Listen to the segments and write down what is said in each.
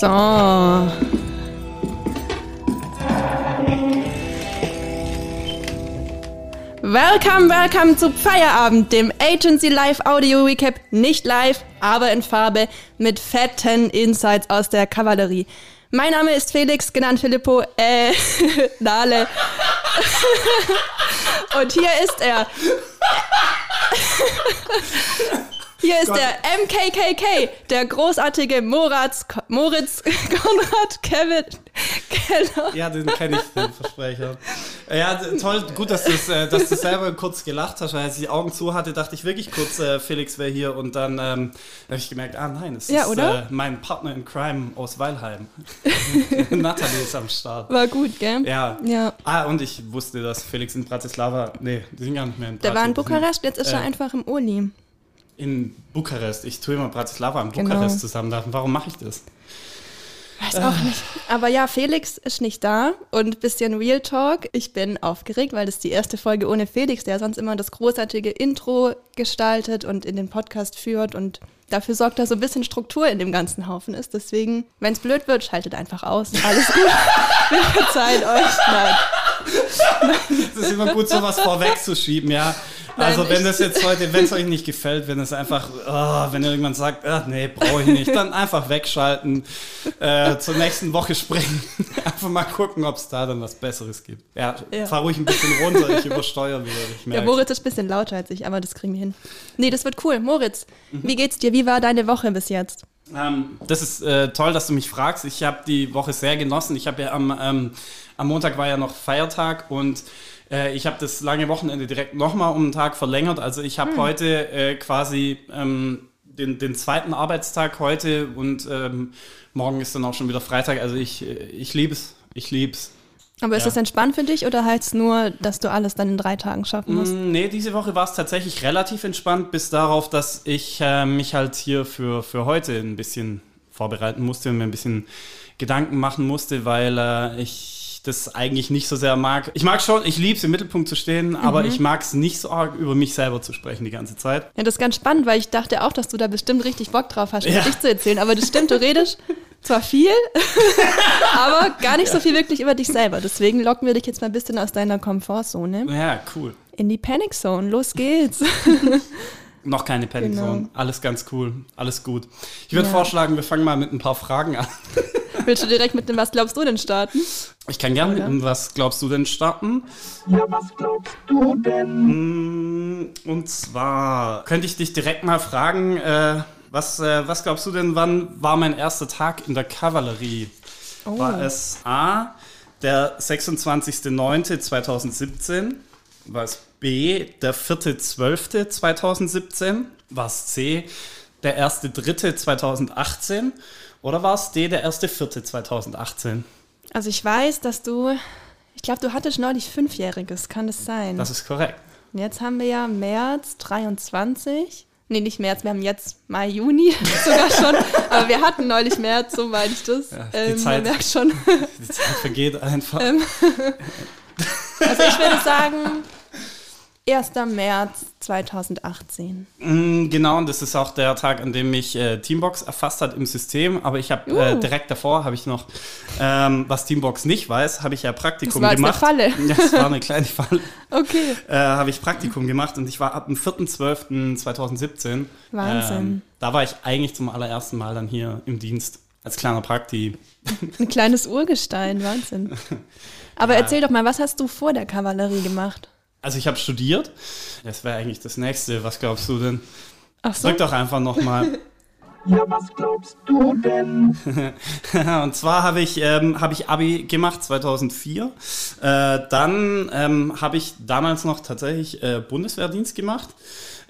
So. Welcome, welcome zu Feierabend, dem Agency Live Audio Recap. Nicht live, aber in Farbe mit fetten Insights aus der Kavallerie. Mein Name ist Felix, genannt Filippo, äh, Nale. Und hier ist er. Hier ist Gott. der MKKK, der großartige Moritz, Moritz Konrad Kevin Keller. Ja, den kenne ich, den Versprecher. Ja, toll, gut, dass du äh, dass du selber kurz gelacht hast, weil als ich die Augen zu hatte, dachte ich wirklich kurz, äh, Felix wäre hier und dann ähm, habe ich gemerkt, ah nein, es Ja, ist? Äh, mein Partner in Crime aus Weilheim. Nathalie ist am Start. War gut, gell? Ja. Ja. Ah, und ich wusste, dass Felix in Bratislava, nee, die sind gar nicht mehr in Der war in Bratislava. Bukarest, jetzt ist er Äh, einfach im Uli. In Bukarest. Ich tue immer Bratislava und Genau. Bukarest zusammen. Warum mache ich das? Weiß auch nicht. Aber ja, Felix ist nicht da und bisschen Real Talk. Ich bin aufgeregt, weil das ist die erste Folge ohne Felix, der sonst immer das großartige Intro gestaltet und in den Podcast führt und dafür sorgt, dass so ein bisschen Struktur in dem ganzen Haufen ist. Deswegen, wenn es blöd wird, schaltet einfach aus. Alles gut. Wir verzeihen euch. Nein. Es ist immer gut, sowas vorwegzuschieben, ja. Nein, Also wenn ich- das jetzt heute, wenn es euch nicht gefällt, wenn es einfach, oh, wenn irgendwann sagt, ah, nee, brauche ich nicht, dann einfach wegschalten, äh, zur nächsten Woche springen, einfach mal gucken, ob es da dann was Besseres gibt. Ja, Ja. fahr ruhig ein bisschen runter, ich übersteuere wieder, ich Ja, merke. Moritz ist ein bisschen lauter als ich, aber das kriegen wir hin. Nee, das wird cool. Moritz, wie geht's dir? Wie war deine Woche bis jetzt? Ähm, das ist äh, toll, dass du mich fragst. Ich habe die Woche sehr genossen. Ich habe ja am, ähm, am Montag war ja noch Feiertag und äh, ich habe das lange Wochenende direkt nochmal um einen Tag verlängert. Also ich habe heute äh, quasi ähm, den, den zweiten Arbeitstag heute und ähm, morgen ist dann auch schon wieder Freitag. Also ich, äh, ich liebe es. Ich liebe es. Aber ist Ja. das entspannt für dich oder heißt es nur, dass du alles dann in drei Tagen schaffen musst? Mm, Nee, diese Woche war es tatsächlich relativ entspannt, bis darauf, dass ich äh, mich halt hier für, für heute ein bisschen vorbereiten musste und mir ein bisschen Gedanken machen musste, weil äh, ich das eigentlich nicht so sehr mag. Ich mag schon, ich liebe es, im Mittelpunkt zu stehen, aber ich mag es nicht so arg, über mich selber zu sprechen die ganze Zeit. Ja, das ist ganz spannend, weil ich dachte auch, dass du da bestimmt richtig Bock drauf hast, über Ja. dich zu erzählen. Aber das stimmt, du redest zwar viel, aber gar nicht so viel wirklich über dich selber. Deswegen locken wir dich jetzt mal ein bisschen aus deiner Komfortzone Ja, cool. in die Panic Zone. Los geht's. Noch keine Panic Genau. Zone. Alles ganz cool. Alles gut. Ich würde Ja. vorschlagen, wir fangen mal mit ein paar Fragen an. Willst du direkt mit dem Was glaubst du denn starten? Ich kann gerne mit einem Was glaubst du denn starten? Ja, was glaubst du denn? Mm, Und zwar könnte ich dich direkt mal fragen, äh, was, äh, was glaubst du denn, wann war mein erster Tag in der Kavallerie? Oh. War es A, der 26.09.2017? War es B, der 4.12.2017? War es C, der 1.3.2018? Oder war es D, der 1.4.2018? Also ich weiß, dass du, ich glaube, du hattest neulich Fünfjähriges, kann das sein? Das ist korrekt. Jetzt haben wir ja März 23. Nee, nicht März, wir haben jetzt Mai, Juni sogar schon. Aber wir hatten neulich März, so meine ich das. Ja, die ähm, Zeit- Man merkt schon. Die Zeit vergeht einfach. Ähm, Also ich würde sagen, 1. März 2018. Mm, Genau, und das ist auch der Tag, an dem mich äh, Teambox erfasst hat im System. Aber ich habe äh, Uh. direkt davor habe ich noch, ähm, was Teambox nicht weiß, habe ich ja Praktikum Das war jetzt eine gemacht. Falle. Ja, das war eine kleine Falle. Okay. Äh, habe ich Praktikum gemacht und ich war ab dem 4.12.2017. Wahnsinn. Ähm, da war ich eigentlich zum allerersten Mal dann hier im Dienst als kleiner Prakti. Ein kleines Urgestein, Wahnsinn. Aber erzähl doch mal, was hast du vor der Kavallerie gemacht? Also ich habe studiert. Das wäre eigentlich das Nächste. Was glaubst du denn? Ach so. Drück doch einfach nochmal. Ja, was glaubst du denn? Und zwar habe ich, ähm, hab ich Abi gemacht 2004. Äh, dann ähm, habe ich damals noch tatsächlich äh, Bundeswehrdienst gemacht,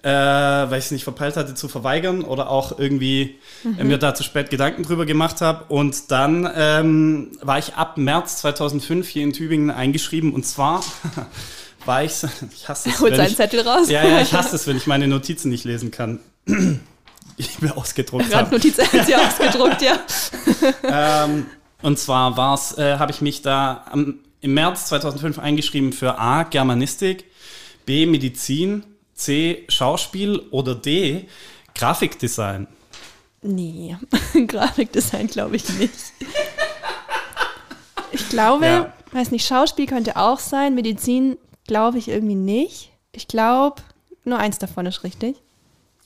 äh, weil ich es nicht verpeilt hatte zu verweigern oder auch irgendwie äh, mir da zu spät Gedanken drüber gemacht habe. Und dann ähm, war ich ab März 2005 hier in Tübingen eingeschrieben und zwar war ich, ich hasse es, Holt wenn seinen ich, Zettel raus. ja, ja, ich hasse es, wenn ich meine Notizen nicht lesen kann. Ich mir ausgedruckt habe. Randnotiz hat sie ausgedruckt, ja. Ähm, und zwar war's, äh, habe ich mich da am, im März 2005 eingeschrieben für A, Germanistik, B, Medizin, C, Schauspiel oder D, Grafikdesign. Nee, Grafikdesign glaube ich nicht. Ich glaube, Ja. weiß nicht, Schauspiel könnte auch sein, Medizin glaube ich irgendwie nicht. Ich glaube, nur eins davon ist richtig.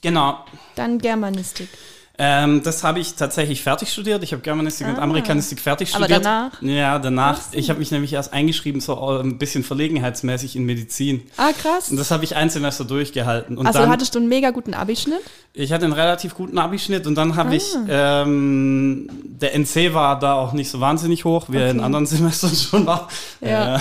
Genau. Dann Germanistik. Ähm, das habe ich tatsächlich fertig studiert. Ich habe Germanistik und Ah. Amerikanistik fertig Aber studiert. danach? Ja, danach. Ich habe mich nämlich erst eingeschrieben, so äh, ein bisschen verlegenheitsmäßig in Medizin. Ah, krass. Und das habe ich ein Semester durchgehalten. Und also dann, hattest du einen mega guten Abischnitt? ich hatte einen relativ guten Abischnitt und dann habe Ah. ich, ähm, der NC war da auch nicht so wahnsinnig hoch, wie er in Okay. anderen Semestern schon war. Ja. Äh,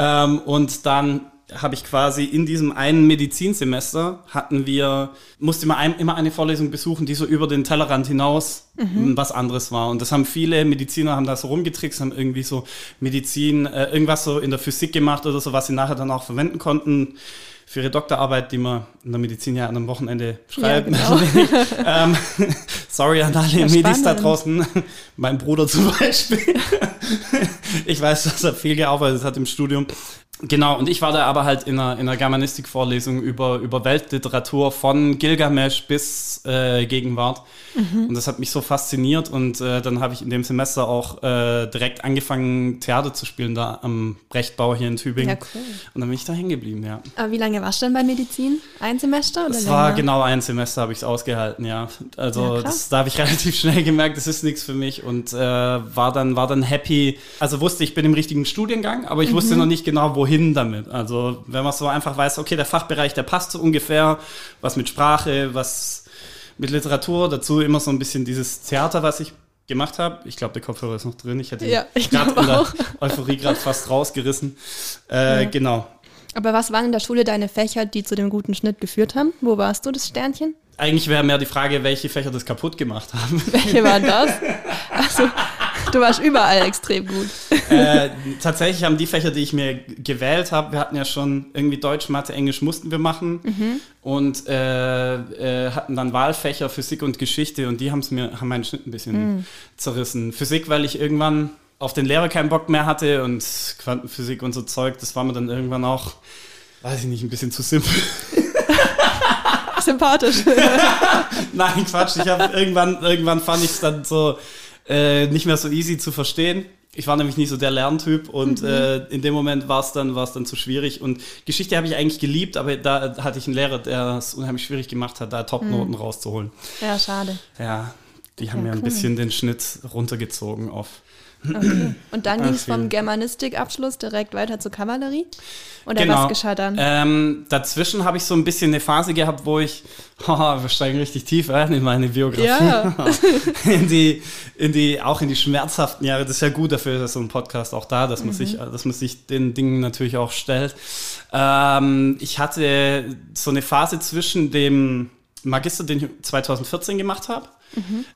ähm, und dann habe ich quasi in diesem einen Medizinsemester hatten wir, musste man ein, immer eine Vorlesung besuchen, die so über den Tellerrand hinaus Mhm. was anderes war. Und das haben viele Mediziner haben da so rumgetrickst, haben irgendwie so Medizin, äh, irgendwas so in der Physik gemacht oder so, was sie nachher dann auch verwenden konnten für ihre Doktorarbeit, die man in der Medizin ja an einem Wochenende schreibt. genau. ähm, sorry an alle Ja, Medis da draußen. mein Bruder zum Beispiel. ich weiß, dass er viel gearbeitet hat im Studium. Genau, und ich war da aber halt in einer, in einer Germanistik-Vorlesung über, über Weltliteratur von Gilgamesh bis äh, Gegenwart. Mhm. Und das hat mich so fasziniert und äh, dann habe ich in dem Semester auch äh, direkt angefangen, Theater zu spielen, da am Brechtbau hier in Tübingen. Ja, cool. Und dann bin ich da hängen geblieben, ja. Aber wie lange warst du denn bei Medizin? Ein Semester oder Das länger? war genau ein Semester, habe ich es ausgehalten, ja. Also Ja, das, da habe ich relativ schnell gemerkt, das ist nichts für mich und äh, war dann war dann happy. Also wusste ich bin im richtigen Studiengang, aber ich Mhm. wusste noch nicht genau wohin damit. Also wenn man so einfach weiß, okay, der Fachbereich, der passt so ungefähr, was mit Sprache, was mit Literatur, dazu immer so ein bisschen dieses Theater, was ich gemacht habe. Ich glaube, der Kopfhörer ist noch drin. Ich hätte ihn Ja, ich gerade in der auch. Euphorie gerade fast rausgerissen. Äh, Genau. Aber was waren in der Schule deine Fächer, die zu dem guten Schnitt geführt haben? Wo warst du, das Sternchen? Eigentlich wäre mehr die Frage, welche Fächer das kaputt gemacht haben. Welche waren das? Also, du warst überall extrem gut. äh, tatsächlich haben die Fächer, die ich mir gewählt habe, wir hatten ja schon irgendwie Deutsch, Mathe, Englisch mussten wir machen und äh, äh, hatten dann Wahlfächer Physik und Geschichte und die haben's mir, haben meinen Schnitt ein bisschen zerrissen. Physik, weil ich irgendwann auf den Lehrer keinen Bock mehr hatte und Quantenphysik und so Zeug, das war mir dann irgendwann auch, weiß ich nicht, ein bisschen zu simpel. Sympathisch. Nein, Quatsch. Ich habe irgendwann, irgendwann fand ich es dann so äh, nicht mehr so easy zu verstehen. Ich war nämlich nicht so der Lerntyp und äh, in dem Moment war es dann, war's dann zu schwierig. Und Geschichte habe ich eigentlich geliebt, aber da hatte ich einen Lehrer, der es unheimlich schwierig gemacht hat, da Topnoten rauszuholen. Ja, schade. Ja, die haben Ja, mir ein cool. bisschen den Schnitt runtergezogen auf. Okay. Und dann ging es vom. Germanistikabschluss direkt weiter zur Kavallerie? Oder Genau. was geschah dann? Ähm, dazwischen habe ich so ein bisschen eine Phase gehabt, wo ich, haha, wir steigen richtig tief ein in meine Biografie. Ja. in die, in die, auch in die schmerzhaften Jahre. Das ist ja gut, dafür ist so ein Podcast auch da, dass man sich, dass man sich den Dingen natürlich auch stellt. Ähm, ich hatte so eine Phase zwischen dem Magister, den ich 2014 gemacht habe.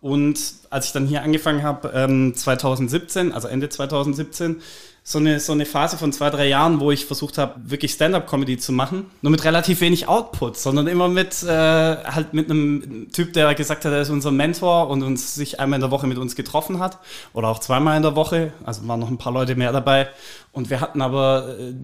Und als ich dann hier angefangen habe, ähm, 2017, also Ende 2017, so eine, so eine Phase von zwei, drei Jahren, wo ich versucht habe, wirklich Stand-up-Comedy zu machen. Nur mit relativ wenig Output, sondern immer mit, äh, halt mit einem Typ, der gesagt hat, er ist unser Mentor und uns sich einmal in der Woche mit uns getroffen hat. Oder auch zweimal in der Woche. Also waren noch ein paar Leute mehr dabei. Und wir hatten aber, äh,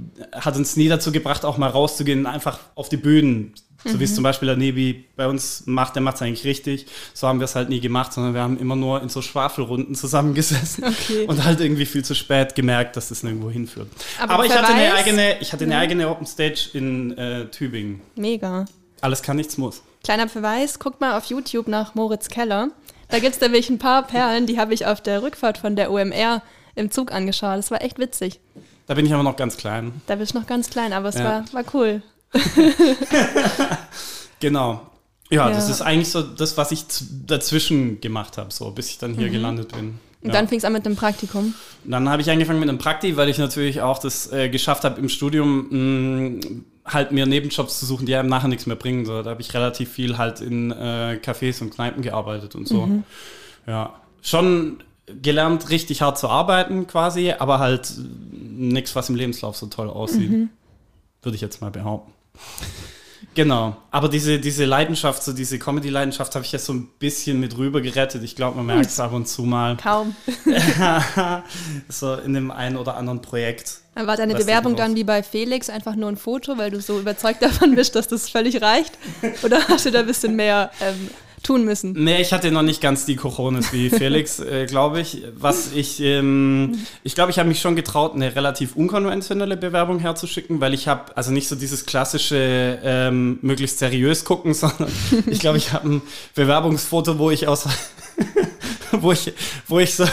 hat uns nie dazu gebracht, auch mal rauszugehen, einfach auf die Bühnen. So wie es zum Beispiel der Nebi bei uns macht, der macht es eigentlich richtig. So haben wir es halt nie gemacht, sondern wir haben immer nur in so Schwafelrunden zusammengesessen Okay. und halt irgendwie viel zu spät gemerkt, dass das nirgendwo hinführt. Aber Aber, ich hatte eine eigene, ich hatte eine eigene Open Stage in äh, Tübingen. Mega. Alles kann, nichts muss. Kleiner Verweis, guck mal auf YouTube nach Moritz Keller. Da gibt es nämlich ein paar Perlen, die habe ich auf der Rückfahrt von der OMR im Zug angeschaut. Das war echt witzig. Da bin ich aber noch ganz klein. Da bist du noch ganz klein, aber es Ja. war, war cool. Genau. Ja, Ja. das ist eigentlich so das, was ich dazwischen gemacht habe, so bis ich dann hier gelandet bin. Mhm. Und Ja. dann fing es an mit dem Praktikum. Dann habe ich angefangen mit einem Prakti, weil ich natürlich auch das äh, geschafft habe, im Studium mh, halt mir Nebenjobs zu suchen, die einem nachher nichts mehr bringen. So, da habe ich relativ viel halt in äh, Cafés und Kneipen gearbeitet und so. Ja, schon gelernt, richtig hart zu arbeiten quasi, aber halt nichts, was im Lebenslauf so toll aussieht. Würde ich jetzt mal behaupten. Genau, aber diese, diese Leidenschaft, so diese Comedy-Leidenschaft habe ich jetzt so ein bisschen mit rüber gerettet. Ich glaube, man merkt es ab und zu mal. Kaum. so in dem einen oder anderen Projekt. Dann war deine Bewerbung dann wie bei Felix einfach nur ein Foto, weil du so überzeugt davon bist, dass das völlig reicht? Oder hast du da ein bisschen mehr ähm, tun müssen. Nee, ich hatte noch nicht ganz die Coronas wie Felix, äh, glaube ich. Was ich, ähm, ich glaube, ich habe mich schon getraut, eine relativ unkonventionelle Bewerbung herzuschicken, weil ich habe, also nicht so dieses klassische, ähm, möglichst seriös gucken, sondern ich glaube, ich habe ein Bewerbungsfoto, wo ich aus, wo ich, wo ich so,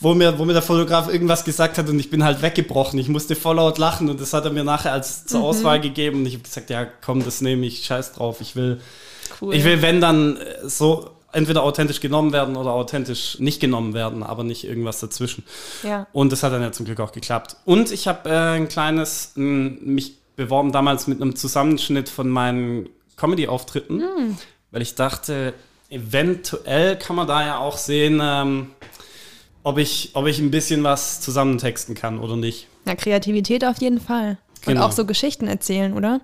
wo mir, wo mir der Fotograf irgendwas gesagt hat und ich bin halt weggebrochen. Ich musste voll laut lachen und das hat er mir nachher als zur Auswahl gegeben und ich habe gesagt, ja, komm, das nehme ich, scheiß drauf, ich will, Cool. ich will, wenn dann äh, so entweder authentisch genommen werden oder authentisch nicht genommen werden, aber nicht irgendwas dazwischen. Ja. Und das hat dann ja zum Glück auch geklappt. Und ich habe äh, ein kleines, m, mich beworben damals mit einem Zusammenschnitt von meinen Comedy-Auftritten, weil ich dachte, eventuell kann man da ja auch sehen, ähm, ob, ich, ob ich ein bisschen was zusammentexten kann oder nicht. Ja, Kreativität auf jeden Fall. Und Genau. auch so Geschichten erzählen, oder?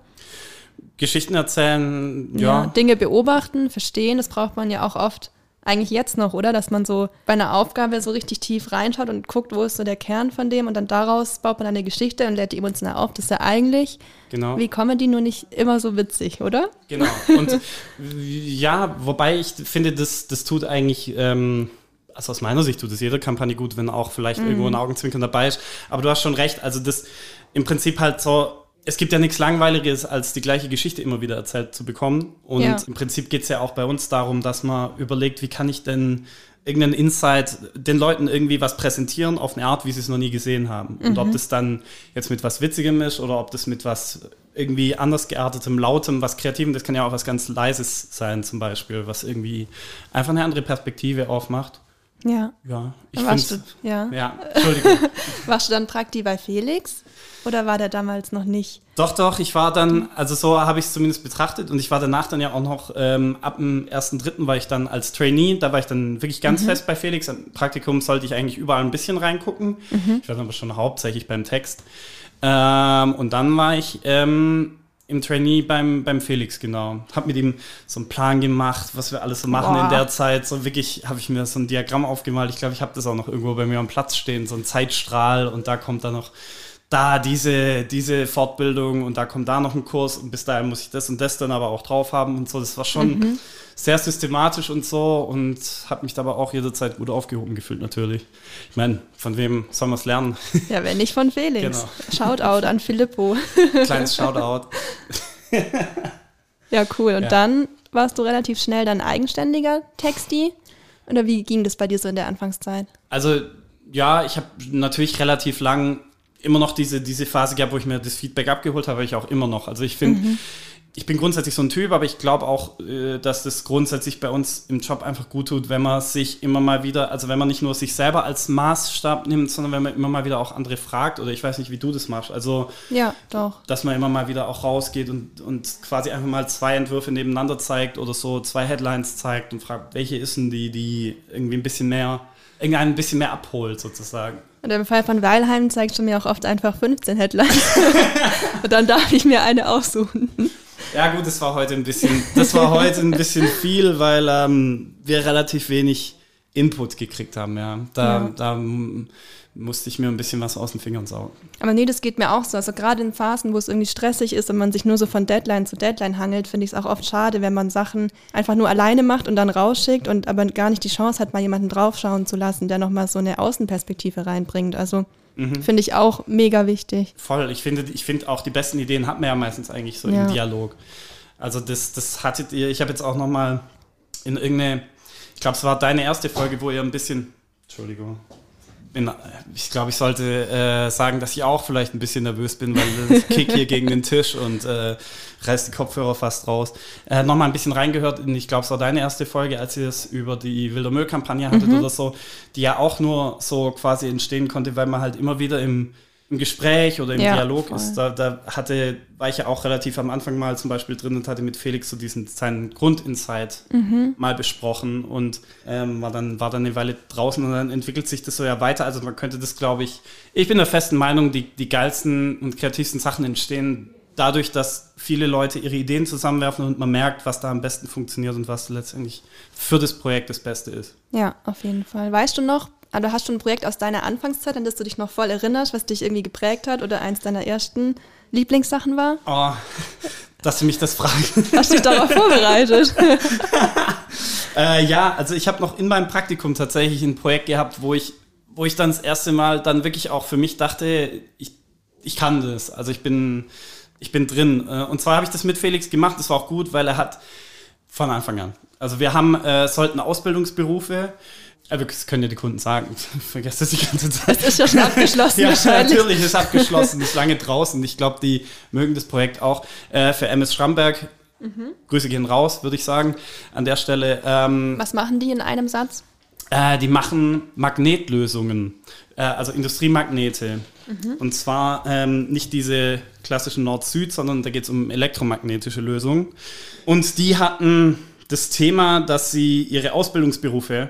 Geschichten erzählen, ja. Dinge beobachten, verstehen, das braucht man ja auch oft. Eigentlich jetzt noch, oder? Dass man so bei einer Aufgabe so richtig tief reinschaut und guckt, wo ist so der Kern von dem und dann daraus baut man eine Geschichte und lädt die emotional auf. Das ist ja eigentlich Genau. wie Comedy, nur nicht immer so witzig, oder? Genau. Und ja, wobei ich finde, das, das tut eigentlich, ähm, also aus meiner Sicht tut es jede Kampagne gut, wenn auch vielleicht irgendwo ein Augenzwinkern dabei ist. Aber du hast schon recht, also das im Prinzip halt so, es gibt ja nichts Langweiliges, als die gleiche Geschichte immer wieder erzählt zu bekommen. Und Ja. im Prinzip geht es ja auch bei uns darum, dass man überlegt, wie kann ich denn irgendeinen Insight den Leuten irgendwie was präsentieren auf eine Art, wie sie es noch nie gesehen haben. Und ob das dann jetzt mit was Witzigem ist oder ob das mit was irgendwie anders geartetem, lautem, was Kreativem, das kann ja auch was ganz Leises sein zum Beispiel, was irgendwie einfach eine andere Perspektive aufmacht. Ja. Ja, ich finde ja. Ja, Entschuldigung. warst du dann Prakti bei Felix? Oder war der damals noch nicht? Doch, doch, ich war dann, also so habe ich es zumindest betrachtet und ich war danach dann ja auch noch, ähm, ab dem 1.3. war ich dann als Trainee, da war ich dann wirklich ganz fest bei Felix. Im Praktikum sollte ich eigentlich überall ein bisschen reingucken. Ich war dann aber schon hauptsächlich beim Text. Ähm, und dann war ich ähm, im Trainee beim, beim Felix, genau. Hab mit ihm so einen Plan gemacht, was wir alles so machen Boah. in der Zeit. So wirklich habe ich mir so ein Diagramm aufgemalt. Ich glaube, ich habe das auch noch irgendwo bei mir am Platz stehen, so ein Zeitstrahl und da kommt dann noch da diese, diese Fortbildung und da kommt da noch ein Kurs und bis dahin muss ich das und das dann aber auch drauf haben und so. Das war schon sehr systematisch und so und habe mich dabei auch jederzeit gut aufgehoben gefühlt natürlich. Ich meine, von wem soll man es lernen? Ja, wenn nicht von Felix. Genau. Shoutout an Filippo. Kleines Shoutout. Ja, cool. Und Ja. dann warst du relativ schnell dann eigenständiger Texti? Oder wie ging das bei dir so in der Anfangszeit? Also ja, ich habe natürlich relativ lang immer noch diese, diese Phase gehabt, wo ich mir das Feedback abgeholt habe, ich auch immer noch. Also ich finde, ich bin grundsätzlich so ein Typ, aber ich glaube auch, äh, dass das grundsätzlich bei uns im Job einfach gut tut, wenn man sich immer mal wieder, also wenn man nicht nur sich selber als Maßstab nimmt, sondern wenn man immer mal wieder auch andere fragt oder ich weiß nicht, wie du das machst. Also Ja, doch. dass man immer mal wieder auch rausgeht und, und quasi einfach mal zwei Entwürfe nebeneinander zeigt oder so zwei Headlines zeigt und fragt, welche ist denn die, die irgendwie ein bisschen mehr, irgendein bisschen mehr abholt sozusagen. Und im Fall von Weilheim zeigt schon mir auch oft einfach 15 Headlines. Und dann darf ich mir eine aussuchen. Ja gut, das war heute ein bisschen, das war heute ein bisschen viel, weil ähm, wir relativ wenig Input gekriegt haben. Ja, da, Ja. da musste ich mir ein bisschen was aus den Fingern saugen. Aber nee, das geht mir auch so. Also gerade in Phasen, wo es irgendwie stressig ist und man sich nur so von Deadline zu Deadline hangelt, finde ich es auch oft schade, wenn man Sachen einfach nur alleine macht und dann rausschickt und aber gar nicht die Chance hat, mal jemanden draufschauen zu lassen, der nochmal so eine Außenperspektive reinbringt. Also finde ich auch mega wichtig. Voll. Ich finde, ich finde auch die besten Ideen hat man ja meistens eigentlich so Ja. im Dialog. Also das, das hattet ihr. Ich habe jetzt auch noch mal in irgendeine, ich glaube, es war deine erste Folge, wo ihr ein bisschen, Entschuldigung. Bin, ich glaube, ich sollte äh, sagen, dass ich auch vielleicht ein bisschen nervös bin, weil ich kick hier gegen den Tisch und äh, reiß die Kopfhörer fast raus. Äh, Nochmal ein bisschen reingehört in, ich glaube, es war deine erste Folge, als ihr es über die Wilder Müll-Kampagne hattet oder so, die ja auch nur so quasi entstehen konnte, weil man halt immer wieder im, im Gespräch oder im Ja, Dialog voll. ist. Da, da hatte, war ich ja auch relativ am Anfang mal zum Beispiel drin und hatte mit Felix so diesen seinen Grundinsight mal besprochen und ähm, war, dann, war dann eine Weile draußen und dann entwickelt sich das so ja weiter. Also man könnte das, glaube ich, ich bin der festen Meinung, die, die geilsten und kreativsten Sachen entstehen dadurch, dass viele Leute ihre Ideen zusammenwerfen und man merkt, was da am besten funktioniert und was letztendlich für das Projekt das Beste ist. Ja, auf jeden Fall. Weißt du noch, also hast du ein Projekt aus deiner Anfangszeit, an das du dich noch voll erinnerst, was dich irgendwie geprägt hat oder eins deiner ersten Lieblingssachen war? Oh, dass du mich das fragst. Hast du dich darauf vorbereitet? Äh, ja, also ich habe noch in meinem Praktikum tatsächlich ein Projekt gehabt, wo ich, wo ich dann das erste Mal dann wirklich auch für mich dachte, ich, ich kann das. Also ich bin, ich bin drin. Äh, Und zwar habe ich das mit Felix gemacht. Das war auch gut, weil er hat von Anfang an. Also wir haben, äh, sollten Ausbildungsberufe, äh, das können ja die Kunden sagen, vergesst das die ganze Zeit. Das ist ja schon abgeschlossen Ja, natürlich ist abgeschlossen, ist lange draußen. Ich glaube, die mögen das Projekt auch. Äh, für MS Schramberg, Mhm. Grüße gehen raus, würde ich sagen, an der Stelle. Ähm, Was machen die in einem Satz? äh, die machen Magnetlösungen, äh, also Industriemagnete. Und zwar ähm, nicht diese klassischen Nord-Süd, sondern da geht es um elektromagnetische Lösungen. Und die hatten das Thema, dass sie ihre Ausbildungsberufe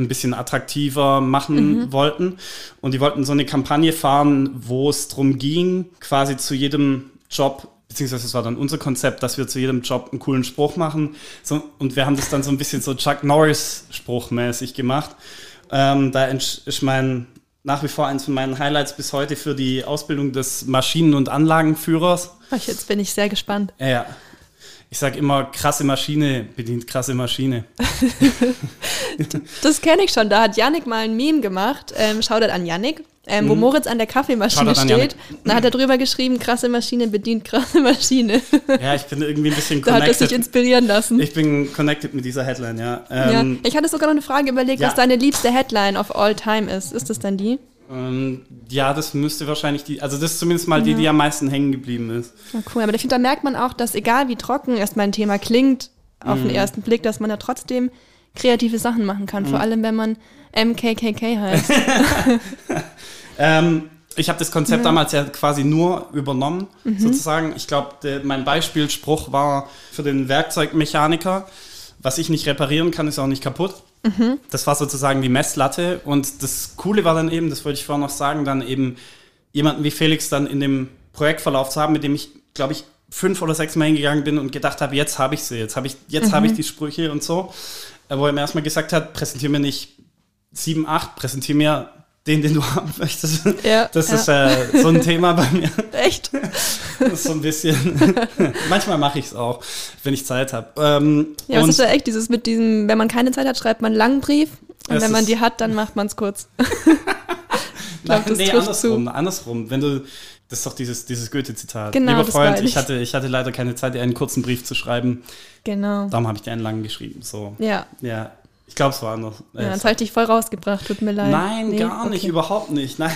ein bisschen attraktiver machen wollten. Und die wollten so eine Kampagne fahren, wo es darum ging, quasi zu jedem Job, beziehungsweise es war dann unser Konzept, dass wir zu jedem Job einen coolen Spruch machen. So, und wir haben das dann so ein bisschen so Chuck Norris-Spruchmäßig gemacht. Ähm, da ist mein nach wie vor eins von meinen Highlights bis heute für die Ausbildung des Maschinen- und Anlagenführers. Ach, jetzt bin ich sehr gespannt. Ja. Ich sage immer, krasse Maschine bedient krasse Maschine. Das kenne ich schon. Da hat Yannick mal ein Meme gemacht. Ähm, Shoutout an Yannick. Ähm, wo Moritz an der Kaffeemaschine Mhm. Shoutout steht. Da hat er drüber geschrieben, krasse Maschine bedient krasse Maschine. Ja, ich bin irgendwie ein bisschen da hat er sich connected. inspirieren lassen. Ich bin connected mit dieser Headline, ja. ja. Ähm, Ich hatte sogar noch eine Frage überlegt, ja. was deine liebste Headline of all time ist. Ist das dann die? Ähm, ja, das müsste wahrscheinlich die, also das ist zumindest mal die, die am meisten hängen geblieben ist. Ja, cool. Aber ich finde, da merkt man auch, dass egal wie trocken erstmal ein Thema klingt, auf Mhm. den ersten Blick, dass man da trotzdem kreative Sachen machen kann. Mhm. Vor allem, wenn man MKKK heißt. Ähm, ich habe das Konzept damals ja quasi nur übernommen, Mhm. sozusagen. Ich glaube, mein Beispielspruch war für den Werkzeugmechaniker, was ich nicht reparieren kann, ist auch nicht kaputt. Mhm. Das war sozusagen die Messlatte. Und das Coole war dann eben, das wollte ich vorhin noch sagen, dann eben jemanden wie Felix dann in dem Projektverlauf zu haben, mit dem ich, glaube ich, fünf oder sechs Mal hingegangen bin und gedacht habe, jetzt habe ich sie, jetzt habe ich, jetzt habe ich die Sprüche und so. Wo er mir erstmal gesagt hat, präsentiere mir nicht sieben, acht, präsentiere mir den, den du haben möchtest. Ja, das ja. ist äh, so ein Thema bei mir. Echt? Ist so ein bisschen. Manchmal mache ich es auch, wenn ich Zeit habe. Ähm, Ja, es ist ja echt dieses mit diesem, wenn man keine Zeit hat, schreibt man einen langen Brief. Und wenn man die hat, dann macht man es kurz. Glaub, das nee, andersrum, andersrum. Wenn du, das ist doch dieses, dieses Goethe-Zitat. Genau, Lieber Freund, ich ich. hatte, ich hatte leider keine Zeit, dir einen kurzen Brief zu schreiben. Genau. Darum habe ich dir einen langen geschrieben. So. Ja. Ja, ich glaube, es war anders. Äh, ja, jetzt habe ich dich voll rausgebracht, tut mir leid. Nein, Nee? gar nicht, Okay. überhaupt nicht. Nein,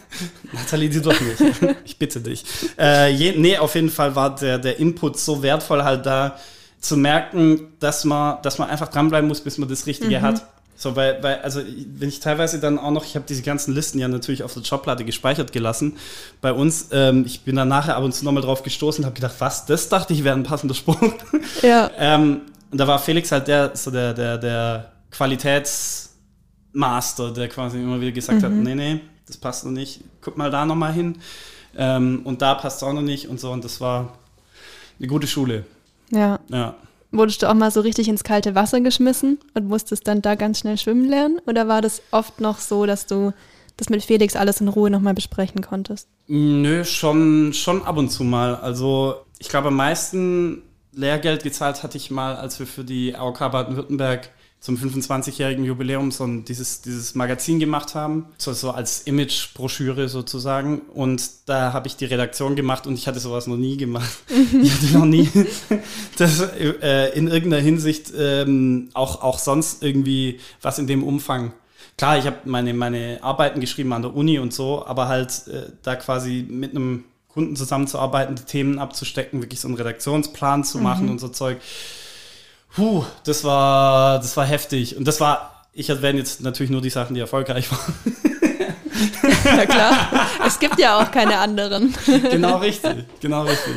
Nathalie, du doch nicht. Ich bitte dich. Äh, je, nee, auf jeden Fall war der, der Input so wertvoll halt da, zu merken, dass man, dass man einfach dranbleiben muss, bis man das Richtige hat. So, weil, weil, also wenn ich teilweise dann auch noch, ich habe diese ganzen Listen ja natürlich auf der Jobplatte gespeichert gelassen bei uns. Ähm, ich bin dann nachher ab und zu nochmal drauf gestoßen und habe gedacht, was, das dachte ich wäre ein passender Spruch. Ja. Ähm, und da war Felix halt der, so der, der, der Qualitätsmaster, der quasi immer wieder gesagt hat, nee, nee, das passt noch nicht, guck mal da nochmal hin. Ähm, und da passt es auch noch nicht und so. Und das war eine gute Schule. ja. Ja. Wurdest du auch mal so richtig ins kalte Wasser geschmissen und musstest dann da ganz schnell schwimmen lernen? Oder war das oft noch so, dass du das mit Felix alles in Ruhe nochmal besprechen konntest? Nö, schon, schon ab und zu mal. Also ich glaube, am meisten Lehrgeld gezahlt hatte ich mal, als wir für die AOK Baden-Württemberg zum 25-jährigen Jubiläum so ein, dieses, dieses Magazin gemacht haben, so, so als Image-Broschüre sozusagen. Und da habe ich die Redaktion gemacht und ich hatte sowas noch nie gemacht. ich hatte noch nie das äh, in irgendeiner Hinsicht ähm, auch, auch sonst irgendwie was in dem Umfang. Klar, ich habe meine, meine Arbeiten geschrieben an der Uni und so, aber halt äh, da quasi mit einem Kunden zusammenzuarbeiten, die Themen abzustecken, wirklich so einen Redaktionsplan zu machen und so Zeug. Puh, das war, das war heftig. Und das war, ich erwähne jetzt natürlich nur die Sachen, die erfolgreich waren. Ja klar. es gibt ja auch keine anderen. genau richtig, genau richtig.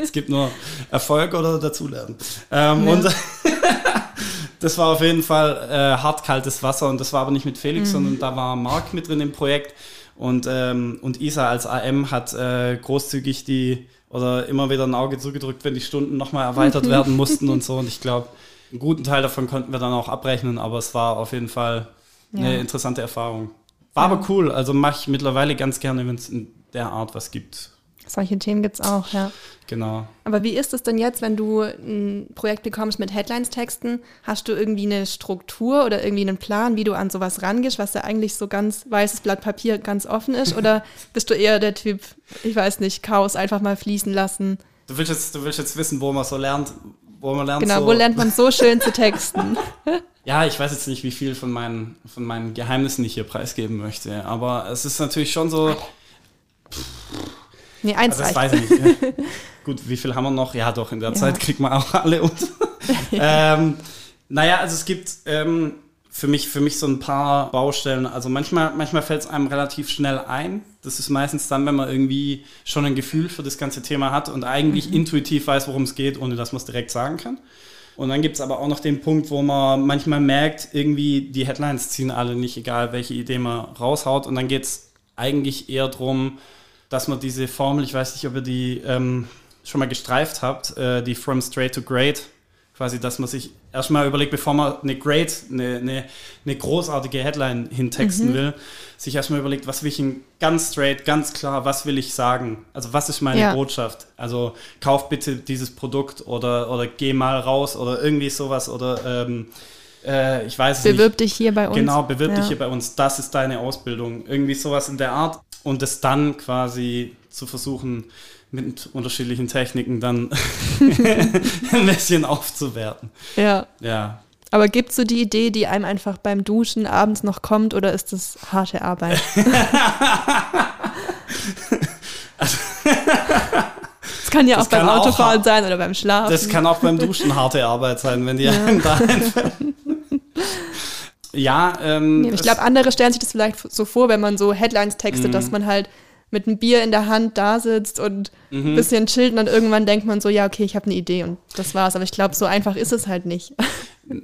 es gibt nur Erfolg oder dazulernen. Ähm, Ja. Und das war auf jeden Fall äh, hart kaltes Wasser und das war aber nicht mit Felix, Mhm. sondern da war Marc mit drin im Projekt und, ähm, und Isa als AM hat äh, großzügig die oder immer wieder ein Auge zugedrückt, wenn die Stunden nochmal erweitert werden mussten und so. Und ich glaube, einen guten Teil davon konnten wir dann auch abrechnen, aber es war auf jeden Fall eine Ja. interessante Erfahrung. War aber cool, also mache ich mittlerweile ganz gerne, wenn es in der Art was gibt. Solche Themen gibt es auch, ja. Genau. Aber wie ist es denn jetzt, wenn du ein Projekt bekommst mit Headlines-Texten? Hast du irgendwie eine Struktur oder irgendwie einen Plan, wie du an sowas rangehst, was ja eigentlich so ganz weißes Blatt Papier ganz offen ist? Oder bist du eher der Typ, ich weiß nicht, Chaos einfach mal fließen lassen? Du willst jetzt, du willst jetzt wissen, wo man so lernt, wo man lernt Genau, so, wo lernt man so schön zu texten? Ja, ich weiß jetzt nicht, wie viel von meinen, von meinen Geheimnissen ich hier preisgeben möchte, aber es ist natürlich schon so, Nee, eins also das reicht. weiß ich nicht. Gut, wie viel haben wir noch? Ja, doch, in der Ja. Zeit kriegt man auch alle unter. ähm, naja, also es gibt ähm, für, mich, für mich so ein paar Baustellen. Also manchmal, manchmal fällt es einem relativ schnell ein. Das ist meistens dann, wenn man irgendwie schon ein Gefühl für das ganze Thema hat und eigentlich intuitiv weiß, worum es geht, ohne dass man es direkt sagen kann. Und dann gibt es aber auch noch den Punkt, wo man manchmal merkt, irgendwie die Headlines ziehen alle nicht, egal welche Idee man raushaut. Und dann geht es eigentlich eher darum, dass man diese Formel, ich weiß nicht, ob ihr die ähm, schon mal gestreift habt, äh, die From Straight to Great, quasi, dass man sich erstmal überlegt, bevor man eine Great, eine, eine, eine großartige Headline hintexten will, sich erstmal überlegt, was will ich ganz straight, ganz klar, was will ich sagen? Also was ist meine Ja. Botschaft? Also kauf bitte dieses Produkt oder, oder geh mal raus oder irgendwie sowas oder ähm, äh, ich weiß es nicht. Bewirb dich hier bei uns. Genau, bewirb Ja. dich hier bei uns. Das ist deine Ausbildung. Irgendwie sowas in der Art. Und es dann quasi zu versuchen, mit unterschiedlichen Techniken dann ein bisschen aufzuwerten. Ja. Ja. Aber gibt es so die Idee, die einem einfach beim Duschen abends noch kommt oder ist das harte Arbeit? Es kann ja Das auch beim kann auch Autofahren hart- sein oder beim Schlafen. Das kann auch beim Duschen harte Arbeit sein, wenn die einem da einfällt. Ja, ähm, ich glaube, andere stellen sich das vielleicht so vor, wenn man so Headlines textet, Mhm. dass man halt mit einem Bier in der Hand da sitzt und Mhm. ein bisschen chillt und dann irgendwann denkt man so, ja, okay, ich habe eine Idee und das war's. Aber ich glaube, so einfach ist es halt nicht.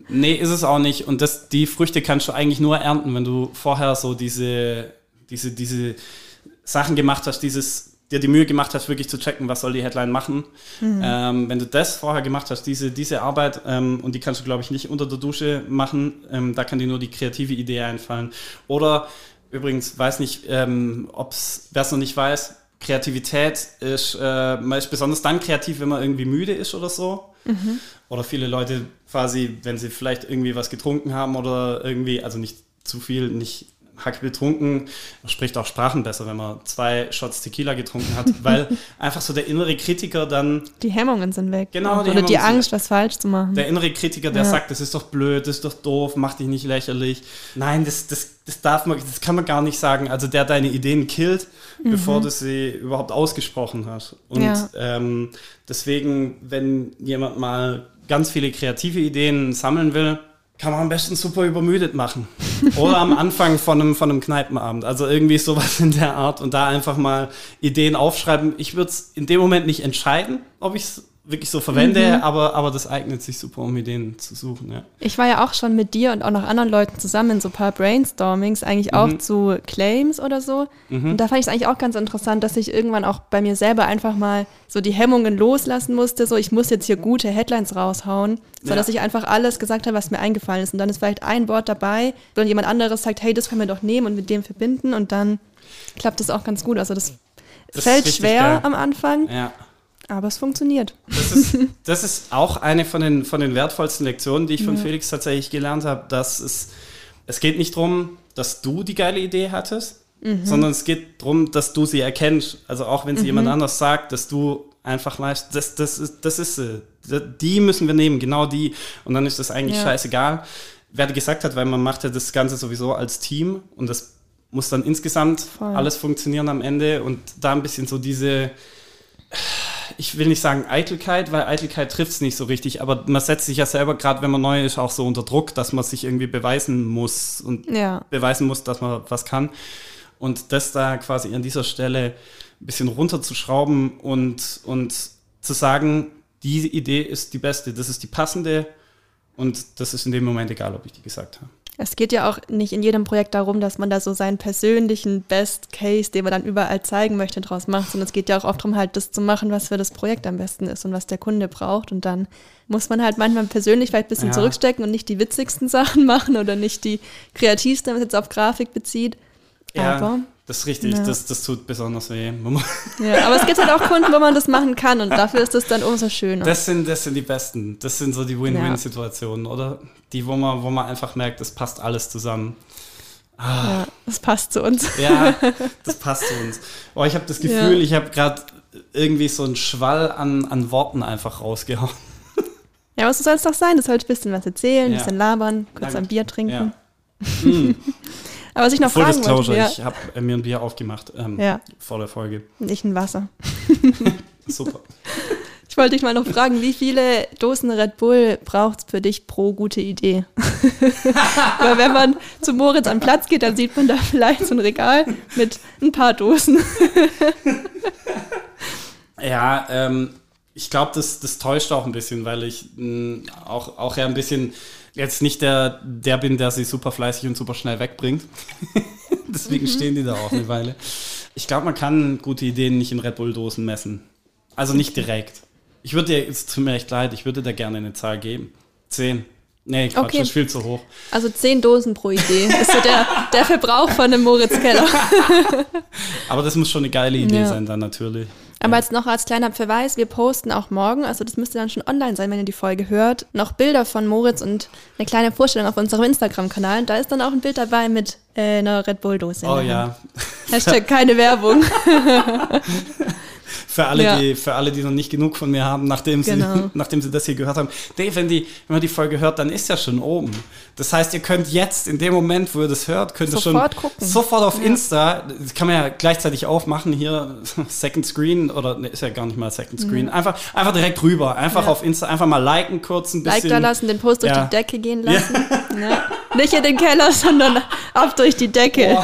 Nee, ist es auch nicht. Und das, die Früchte kannst du eigentlich nur ernten, wenn du vorher so diese, diese, diese Sachen gemacht hast, dieses, dir die Mühe gemacht hast, wirklich zu checken, was soll die Headline machen. Ähm, wenn du das vorher gemacht hast, diese, diese Arbeit, ähm, und die kannst du, glaube ich, nicht unter der Dusche machen, ähm, da kann dir nur die kreative Idee einfallen. Oder übrigens, weiß nicht, ähm, ob's, wer es noch nicht weiß, Kreativität ist, äh, man ist besonders dann kreativ, wenn man irgendwie müde ist oder so. Oder viele Leute quasi, wenn sie vielleicht irgendwie was getrunken haben oder irgendwie, also nicht zu viel, nicht hack betrunken, spricht auch Sprachen besser, wenn man zwei Shots Tequila getrunken hat, weil einfach so der innere Kritiker dann, Die Hemmungen sind weg. Genau, die Oder Hemmungen die Angst, was falsch zu machen. der innere Kritiker, der Ja. sagt, das ist doch blöd, das ist doch doof, mach dich nicht lächerlich. Nein, das, das, das darf man, das kann man gar nicht sagen. Also der deine Ideen killt, bevor du sie überhaupt ausgesprochen hast. Und Ja. ähm, deswegen, wenn jemand mal ganz viele kreative Ideen sammeln will, kann man am besten super übermüdet machen. Oder am Anfang von einem, von einem Kneipenabend. Also irgendwie sowas in der Art und da einfach mal Ideen aufschreiben. Ich würde es in dem Moment nicht entscheiden, ob ich es wirklich so verwende, aber, aber das eignet sich super, um Ideen zu suchen. Ja. Ich war ja auch schon mit dir und auch noch anderen Leuten zusammen in so ein paar Brainstormings, eigentlich auch Mhm. zu Claims oder so. Und da fand ich es eigentlich auch ganz interessant, dass ich irgendwann auch bei mir selber einfach mal so die Hemmungen loslassen musste. So, ich muss jetzt hier gute Headlines raushauen, so Ja. dass ich einfach alles gesagt habe, was mir eingefallen ist. Und dann ist vielleicht ein Wort dabei, wenn jemand anderes sagt, hey, das können wir doch nehmen und mit dem verbinden. Und dann klappt das auch ganz gut. Also das, ist fällt schwer geil. am Anfang, ja. Aber es funktioniert. Das ist, das ist auch eine von den, von den wertvollsten Lektionen, die ich von Ja. Felix tatsächlich gelernt habe, dass es, es geht nicht darum, dass du die geile Idee hattest, sondern es geht darum, dass du sie erkennst. Also auch wenn sie jemand anders sagt, dass du einfach weißt, das, das, ist, das ist sie. Die müssen wir nehmen, genau die. Und dann ist das eigentlich Ja. scheißegal, wer die gesagt hat, weil man macht ja das Ganze sowieso als Team und das muss dann insgesamt Voll. alles funktionieren am Ende und da ein bisschen so diese ich will nicht sagen Eitelkeit, weil Eitelkeit trifft es nicht so richtig, aber man setzt sich ja selber, gerade wenn man neu ist, auch so unter Druck, dass man sich irgendwie beweisen muss und Ja. beweisen muss, dass man was kann. Und das da quasi an dieser Stelle ein bisschen runterzuschrauben und, und zu sagen, die Idee ist die beste, das ist die passende und das ist in dem Moment egal, ob ich die gesagt habe. Es geht ja auch nicht in jedem Projekt darum, dass man da so seinen persönlichen Best Case, den man dann überall zeigen möchte, draus macht, sondern es geht ja auch oft darum, halt das zu machen, was für das Projekt am besten ist und was der Kunde braucht. Und dann muss man halt manchmal persönlich vielleicht ein bisschen Ja. zurückstecken und nicht die witzigsten Sachen machen oder nicht die kreativsten, wenn man es jetzt auf Grafik bezieht. Aber Das ist richtig, Ja. das, das tut besonders weh. Ja, aber es gibt halt auch Kunden, wo man das machen kann und dafür ist es dann umso schöner. Das sind, das sind die besten. Das sind so die Win-Win-Situationen, oder? Die, wo man, wo man einfach merkt, das passt alles zusammen. ja, das passt zu uns. Ja, das passt zu uns. Oh, ich habe das Gefühl, ich habe gerade irgendwie so einen Schwall an, an Worten einfach rausgehauen. Ja, aber so soll es doch sein. Du sollst ein bisschen was erzählen, ein Ja. bisschen labern, kurz Danke. ein Bier trinken. Ja. Aber was ich noch Full fragen Disclosure, wollte, ja, ich habe äh, mir ein Bier aufgemacht ähm, Ja. vor der Folge. nicht ein Wasser. Super. Ich wollte dich mal noch fragen, wie viele Dosen Red Bull braucht es für dich pro gute Idee? Weil wenn man zu Moritz am Platz geht, dann sieht man da vielleicht so ein Regal mit ein paar Dosen. Ja, ähm, ich glaube, das, das täuscht auch ein bisschen, weil ich mh, auch, auch ja ein bisschen jetzt nicht der, der bin, der sie super fleißig und super schnell wegbringt. Deswegen stehen die da auch eine Weile. Ich glaube, man kann gute Ideen nicht in Red Bull-Dosen messen. Also nicht direkt. Ich würde dir, es tut mir echt leid, ich würde dir gerne eine Zahl geben. Zehn. Nee, Quatsch, Okay. das ist viel zu hoch. Also zehn Dosen pro Idee. ist so der, der Verbrauch von einem Moritz Keller. Aber das muss schon eine geile Idee Ja. sein dann natürlich. Aber jetzt noch als kleiner Verweis, wir posten auch morgen, also das müsste dann schon online sein, wenn ihr die Folge hört, noch Bilder von Moritz und eine kleine Vorstellung auf unserem Instagram-Kanal. Da ist dann auch ein Bild dabei mit äh, einer Red Bull-Dose. Oh ja, Hashtag keine Werbung. Für alle, Ja. die, für alle, die noch nicht genug von mir haben, nachdem sie, Genau. nachdem sie das hier gehört haben. Dave, wenn, die, wenn man die Folge hört, dann ist ja schon oben. Das heißt, ihr könnt jetzt, in dem Moment, wo ihr das hört, könnt ihr schon Sofort gucken. sofort auf Ja. Insta, das kann man ja gleichzeitig aufmachen, hier Second Screen, oder ne, ist ja gar nicht mal Second Screen, einfach, einfach direkt rüber, einfach Ja. auf Insta, einfach mal liken kurz ein bisschen. Like da lassen, den Post durch die Decke gehen lassen. Ja. Nicht in den Keller, sondern ab durch die Decke.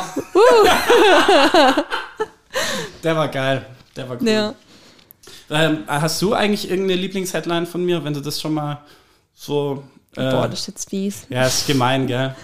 Der war geil, der war cool. Ja. Ähm, hast du eigentlich irgendeine Lieblingsheadline von mir, wenn du das schon mal so... äh, Boah, das ist jetzt fies. Ja, ist gemein, gell?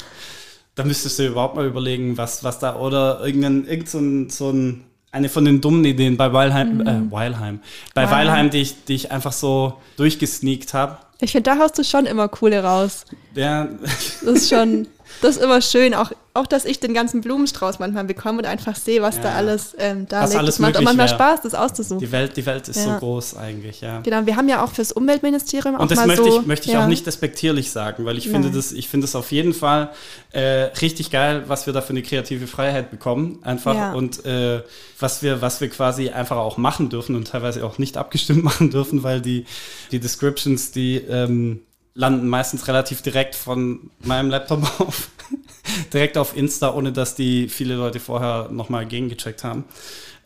Da müsstest du überhaupt mal überlegen, was, was da, oder irgendein, irgend so ein, eine von den dummen Ideen bei Weilheim, äh, Weilheim, bei Mhm. Weilheim. Weilheim, die ich, die ich einfach so durchgesneakt habe. Ich finde, da haust du schon immer coole raus. Der, Das ist schon, das ist immer schön. Auch, auch, dass ich den ganzen Blumenstrauß manchmal bekomme und einfach sehe, was Ja. da alles ähm, da Was liegt. alles das macht auch manchmal wär. Spaß, das auszusuchen. die Welt, die Welt ist so Ja. groß eigentlich, ja. Genau, wir haben ja auch fürs Umweltministerium auch Und das mal möchte so. ich, möchte ich ja. auch nicht despektierlich sagen, weil ich finde Nein. das, ich finde das auf jeden Fall äh, richtig geil, was wir da für eine kreative Freiheit bekommen, einfach und äh, was wir, was wir quasi einfach auch machen dürfen und teilweise auch nicht abgestimmt machen dürfen, weil die, die Descriptions, die ähm, landen meistens relativ direkt von meinem Laptop auf, direkt auf Insta, ohne dass die viele Leute vorher nochmal gegengecheckt haben.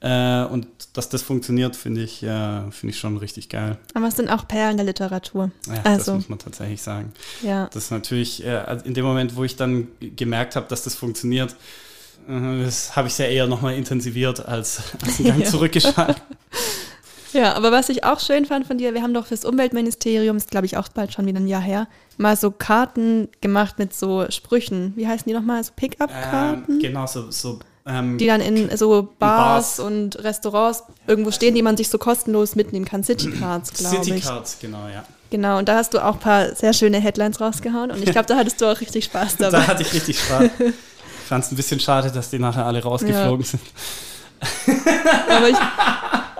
Äh, und dass das funktioniert, finde ich, äh, finde ich schon richtig geil. Aber es sind auch Perlen der Literatur. Ja, das also, muss man tatsächlich sagen. ja. Das ist natürlich, äh, also in dem Moment, wo ich dann gemerkt habe, dass das funktioniert, äh, das habe ich ja eher nochmal intensiviert als, als einen Gang Ja. zurückgeschaltet. Ja, aber was ich auch schön fand von dir, wir haben doch fürs Umweltministerium, ist glaube ich auch bald schon wieder ein Jahr her, mal so Karten gemacht mit so Sprüchen. Wie heißen die nochmal? So Pickup-Karten? Ähm, genau, so, so ähm, die dann in so Bars Bars. und Restaurants irgendwo stehen, die man sich so kostenlos mitnehmen kann. City Cards, glaube City ich. Cards, genau, ja. Genau, und da hast du auch ein paar sehr schöne Headlines rausgehauen und ich glaube, da hattest du auch richtig Spaß Da dabei. hatte ich richtig Spaß. Ich fand es ein bisschen schade, dass die nachher alle rausgeflogen sind. Aber ich,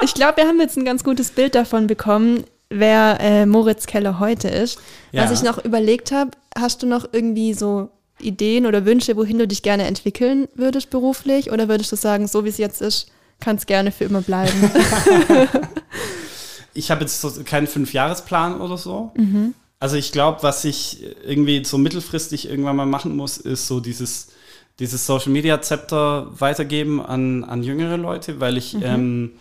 ich glaube, wir haben jetzt ein ganz gutes Bild davon bekommen, wer äh, Moritz Keller heute ist. Ja. Was ich noch überlegt habe, hast du noch irgendwie so Ideen oder Wünsche, wohin du dich gerne entwickeln würdest beruflich? Oder würdest du sagen, so wie es jetzt ist, kann es gerne für immer bleiben? Ich habe jetzt so keinen Fünfjahresplan oder so. Mhm. Also ich glaube, was ich irgendwie so mittelfristig irgendwann mal machen muss, ist so dieses, dieses Social Media Zepter weitergeben an, an jüngere Leute, weil Mhm. ich, ähm,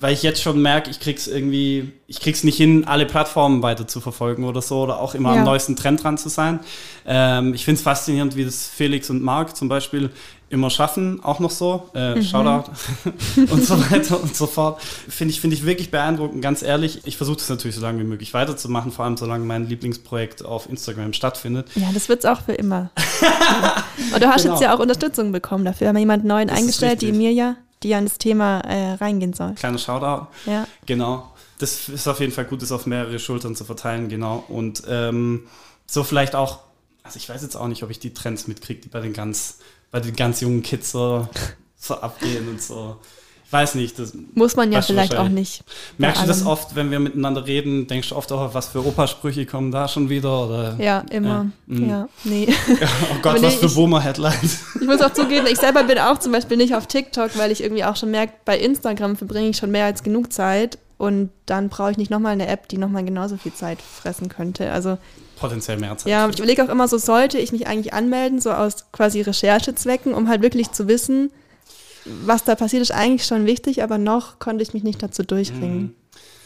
weil ich jetzt schon merke, ich krieg's irgendwie, ich krieg's nicht hin, alle Plattformen weiter zu verfolgen oder so oder auch immer Ja. am neuesten Trend dran zu sein. Ähm, ich finde es faszinierend, wie das Felix und Marc zum Beispiel immer schaffen, auch noch so. Äh, Shoutout und so weiter und so fort. Finde ich, finde ich wirklich beeindruckend, ganz ehrlich. Ich versuche das natürlich so lange wie möglich weiterzumachen, vor allem solange mein Lieblingsprojekt auf Instagram stattfindet. ja, das wird es auch für immer. Und du hast Genau. jetzt ja auch Unterstützung bekommen dafür. Wir haben jemanden neuen Das eingestellt, die. Emilia, die an das Thema äh, reingehen soll. Kleiner Shoutout. Ja. Genau. Das ist auf jeden Fall gut, das auf mehrere Schultern zu verteilen, genau. Und ähm, so vielleicht auch, also ich weiß jetzt auch nicht, ob ich die Trends mitkriege, die bei den ganz, bei den ganz jungen Kids so so abgehen und so. Ich weiß nicht. Das Muss man ja vielleicht auch nicht. Merkst du das oft, wenn wir miteinander reden? Denkst du oft auch, was für Opa-Sprüche kommen da schon wieder? Oder? Ja, immer. Ja. Ja, nee. Oh Gott, Aber was nee, für Boomer-Headlines. Ich muss auch zugeben, ich selber bin auch zum Beispiel nicht auf TikTok, weil ich irgendwie auch schon merke, bei Instagram verbringe ich schon mehr als genug Zeit und dann brauche ich nicht nochmal eine App, die nochmal genauso viel Zeit fressen könnte. Also Potenziell mehr Zeit. ja, und ich überlege auch immer so, sollte ich mich eigentlich anmelden, so aus quasi Recherchezwecken, um halt wirklich zu wissen, was da passiert, ist eigentlich schon wichtig, aber noch konnte ich mich nicht dazu durchringen.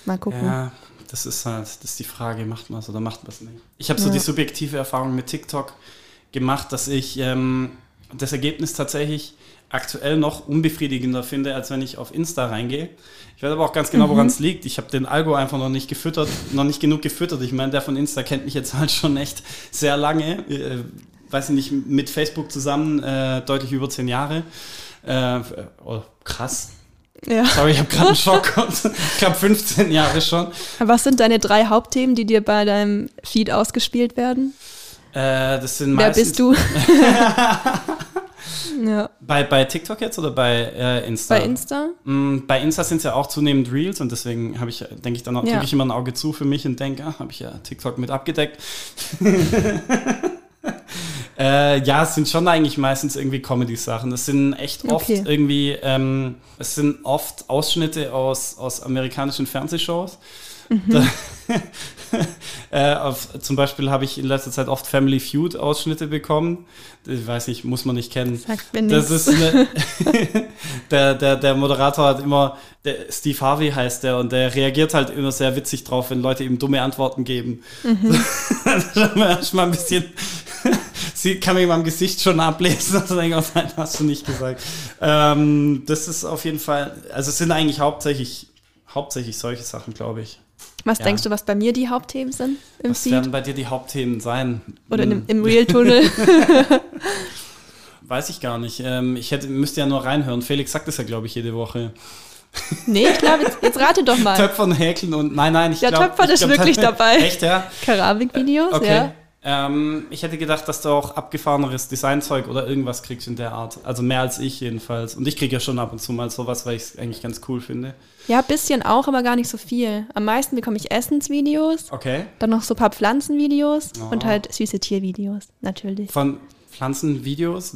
Mal gucken. Ja, das ist halt, das ist die Frage, macht man es oder macht man es nicht. Ich habe so Ja. die subjektive Erfahrung mit TikTok gemacht, dass ich ähm, das Ergebnis tatsächlich aktuell noch unbefriedigender finde, als wenn ich auf Insta reingehe. Ich weiß aber auch ganz genau, woran es liegt. Ich habe den Algo einfach noch nicht gefüttert, noch nicht genug gefüttert. Ich meine, der von Insta kennt mich jetzt halt schon echt sehr lange. Äh, weiß ich nicht, mit Facebook zusammen äh, deutlich über zehn Jahre. Äh, oh, krass. Ja. Sorry, ich habe gerade einen Schock. Ich glaube 15 Jahre schon. Was sind deine drei Hauptthemen, die dir bei deinem Feed ausgespielt werden? Äh, das sind Wer bist du? ja. Bei, bei TikTok jetzt oder bei äh, Insta? Bei Insta? Mm, bei Insta sind es ja auch zunehmend Reels und deswegen habe ich, denke ich dann auch, Ja. ich immer ein Auge zu für mich und denke, ah, habe ich ja TikTok mit abgedeckt. Äh, ja, es sind schon eigentlich meistens irgendwie Comedy-Sachen. Es sind echt oft Okay. irgendwie, ähm, es sind oft Ausschnitte aus, aus amerikanischen Fernsehshows. Da, äh, auf, zum Beispiel habe ich in letzter Zeit oft Family Feud Ausschnitte bekommen. Ich weiß nicht, muss man nicht kennen. Sagt mir Das ist eine, der, der, der Moderator hat immer, Steve Harvey heißt der und der reagiert halt immer sehr witzig drauf, wenn Leute ihm dumme Antworten geben. das ist erstmal ein bisschen, sie kann mir in meinem Gesicht schon ablesen, denke ich, oh nein, hast du nicht gesagt. Ähm, das ist auf jeden Fall, also es sind eigentlich hauptsächlich, hauptsächlich solche Sachen, glaube ich. Was ja. denkst du, was bei mir die Hauptthemen sind im Was Feed? werden bei dir die Hauptthemen sein? Oder Hm. im, im Real-Tunnel? Weiß ich gar nicht. Ähm, ich hätte, müsste ja nur reinhören. Felix sagt das ja, glaube ich, jede Woche. nee, ich glaube, jetzt, jetzt rate doch mal. Töpfern, Häkeln und nein, nein, ich Der glaube. Töpfern ist wirklich dabei. Echt, ja? Keramikvideos, Okay. ja. Ähm, ich hätte gedacht, dass du auch abgefahreneres Designzeug oder irgendwas kriegst in der Art. Also mehr als ich jedenfalls. Und ich kriege ja schon ab und zu mal sowas, weil ich es eigentlich ganz cool finde. Ja, bisschen auch, aber gar nicht so viel. Am meisten bekomme ich Essensvideos, Okay. dann noch so ein paar Pflanzenvideos Oh. und halt süße Tiervideos, natürlich. Von Pflanzenvideos?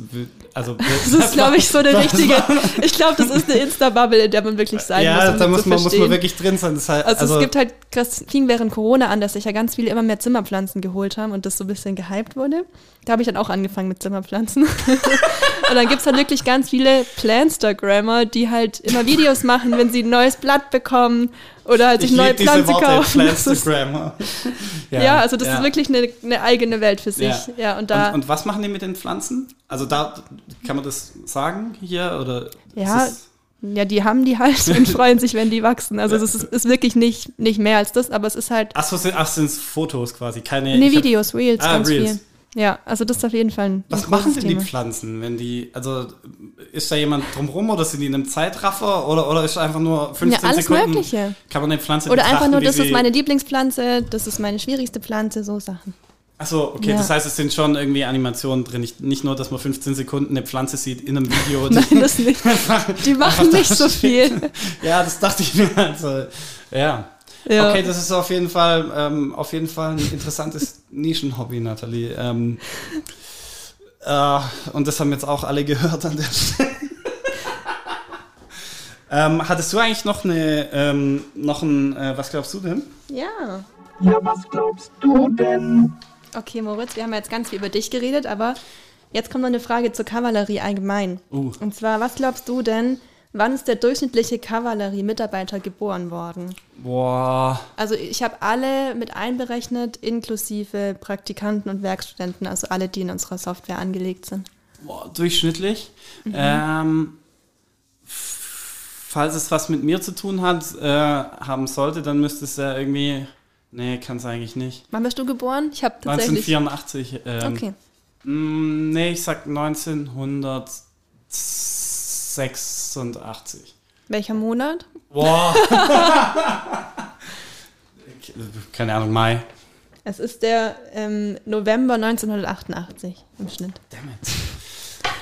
Also, Das ist, glaube ich, so eine richtige. Ich glaube, das ist eine Insta-Bubble, in der man wirklich sein ja, muss. Um da muss man, muss man wirklich drin sein. Das heißt, Also, es gibt halt, das fing während Corona an, dass sich ja ganz viele immer mehr Zimmerpflanzen geholt haben und das so ein bisschen gehypt wurde. Da habe ich dann auch angefangen mit Zimmerpflanzen. und dann gibt es halt wirklich ganz viele Planstagrammer, die halt immer Videos machen, wenn sie ein neues Blatt bekommen oder halt sich ich neue Pflanze Worte, kaufen. Planstagrammer. ja, also das ist wirklich eine, eine eigene Welt für sich. Ja. Ja, und da. und, und was machen die mit den Pflanzen? Also da kann man das sagen hier oder Ja, es- ja, die haben die halt und freuen sich, wenn die wachsen. Also das ist, ist wirklich nicht, nicht mehr als das, aber es ist halt ach so sind ach sind Fotos quasi keine Nee, ich hab- Videos, Reels, Ah, ganz Reels. viel. Ja, also das ist auf jeden Fall ein Was machen denn die Thema. Pflanzen, wenn die, also ist da jemand drumrum oder sind die in einem Zeitraffer oder, oder ist einfach nur 15 Ja, alles Sekunden? Mögliche. Kann man eine Pflanze Oder einfach nur, das ist meine Lieblingspflanze, das ist meine schwierigste Pflanze, so Sachen. Achso, okay, Ja. das heißt, es sind schon irgendwie Animationen drin. Nicht, nicht nur, dass man 15 Sekunden eine Pflanze sieht in einem Video. Nein, das nicht. Die machen nicht so viel. ja, das dachte ich mir. Also, ja. Ja. Okay, das ist auf jeden Fall, ähm, auf jeden Fall ein interessantes Nischenhobby, Nathalie. Ähm, äh, und das haben jetzt auch alle gehört an der Stelle. ähm, hattest du eigentlich noch eine, ähm, noch ein, äh, was glaubst du denn? Ja. Ja, was glaubst du denn? Okay, Moritz, wir haben jetzt ganz viel über dich geredet, aber jetzt kommt noch eine Frage zur Kavallerie allgemein. Uh. Und zwar, was glaubst du denn, wann ist der durchschnittliche Kavallerie-Mitarbeiter geboren worden? Boah, Also ich habe alle mit einberechnet, inklusive Praktikanten und Werkstudenten, also alle, die in unserer Software angelegt sind. boah durchschnittlich. Ähm, f- falls es was mit mir zu tun hat, äh, haben sollte, dann müsste es ja irgendwie, nee, kann es eigentlich nicht. Wann bist du geboren? Ich habe tatsächlich. 1984. Ähm, Okay. Mm, Nee, ich sag 1986. Welcher Monat? Boah. Keine Ahnung, Mai. Es ist der ähm, November 1988 im Schnitt. Damn it.